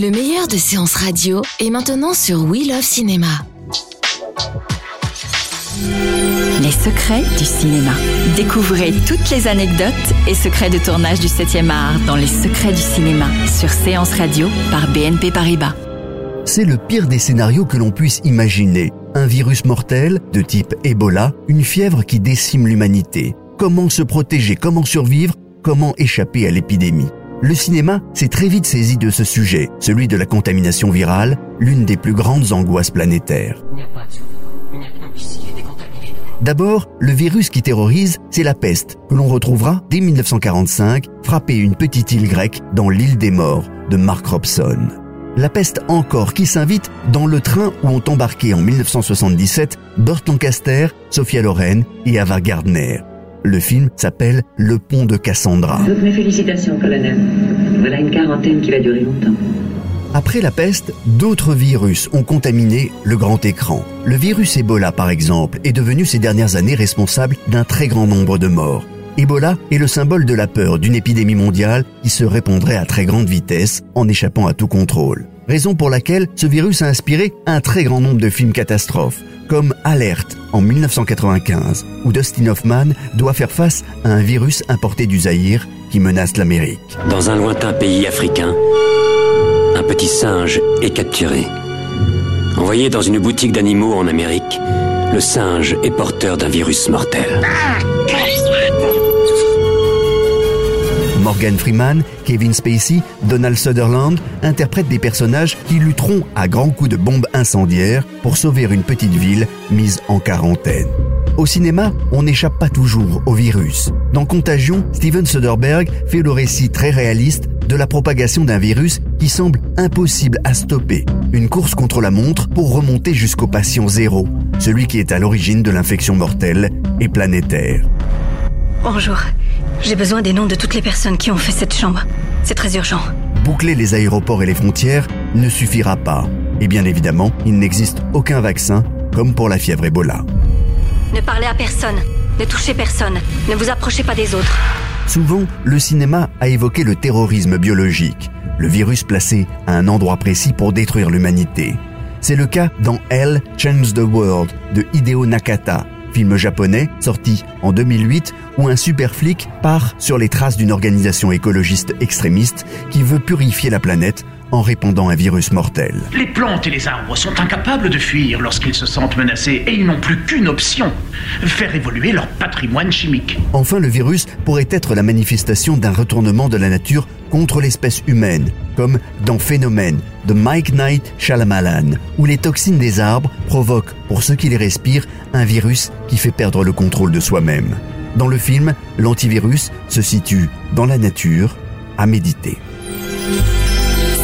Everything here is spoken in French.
Le meilleur de séances radio est maintenant sur We Love Cinéma. Les secrets du cinéma. Découvrez toutes les anecdotes et secrets de tournage du 7e art dans Les secrets du cinéma sur Séance Radio par BNP Paribas. C'est le pire des scénarios que l'on puisse imaginer. Un virus mortel, de type Ebola, une fièvre qui décime l'humanité. Comment se protéger, comment survivre, comment échapper à l'épidémie le cinéma s'est très vite saisi de ce sujet, celui de la contamination virale, l'une des plus grandes angoisses planétaires. D'abord, le virus qui terrorise, c'est la peste, que l'on retrouvera dès 1945 frapper une petite île grecque dans l'île des morts de Mark Robson. La peste encore qui s'invite dans le train où ont embarqué en 1977 Burt Lancaster, Sophia Loren et Ava Gardner. Le film s'appelle Le pont de Cassandra. Toutes mes félicitations, colonel. Voilà une quarantaine qui va durer longtemps. Après la peste, d'autres virus ont contaminé le grand écran. Le virus Ebola, par exemple, est devenu ces dernières années responsable d'un très grand nombre de morts. Ebola est le symbole de la peur d'une épidémie mondiale qui se répandrait à très grande vitesse en échappant à tout contrôle. Raison pour laquelle ce virus a inspiré un très grand nombre de films catastrophes, comme Alerte en 1995, où Dustin Hoffman doit faire face à un virus importé du Zaïre qui menace l'Amérique. Dans un lointain pays africain, un petit singe est capturé. Envoyé dans une boutique d'animaux en Amérique, le singe est porteur d'un virus mortel. Morgan Freeman, Kevin Spacey, Donald Sutherland interprètent des personnages qui lutteront à grands coups de bombes incendiaires pour sauver une petite ville mise en quarantaine. Au cinéma, on n'échappe pas toujours au virus. Dans Contagion, Steven Soderbergh fait le récit très réaliste de la propagation d'un virus qui semble impossible à stopper. Une course contre la montre pour remonter jusqu'au patient zéro, celui qui est à l'origine de l'infection mortelle et planétaire. Bonjour. J'ai besoin des noms de toutes les personnes qui ont fait cette chambre. C'est très urgent. Boucler les aéroports et les frontières ne suffira pas. Et bien évidemment, il n'existe aucun vaccin, comme pour la fièvre Ebola. Ne parlez à personne. Ne touchez personne. Ne vous approchez pas des autres. Souvent, le cinéma a évoqué le terrorisme biologique, le virus placé à un endroit précis pour détruire l'humanité. C'est le cas dans Hell Change the World de Hideo Nakata, film japonais sorti en 2008 où un super flic part sur les traces d'une organisation écologiste extrémiste qui veut purifier la planète en répandant un virus mortel. Les plantes et les arbres sont incapables de fuir lorsqu'ils se sentent menacés et ils n'ont plus qu'une option, faire évoluer leur patrimoine chimique. Enfin, le virus pourrait être la manifestation d'un retournement de la nature contre l'espèce humaine, comme dans Phénomène de Mike Knight Shyamalan, où les toxines des arbres provoquent, pour ceux qui les respirent, un virus qui fait perdre le contrôle de soi-même. Dans le film, l'antivirus se situe dans la nature, à méditer.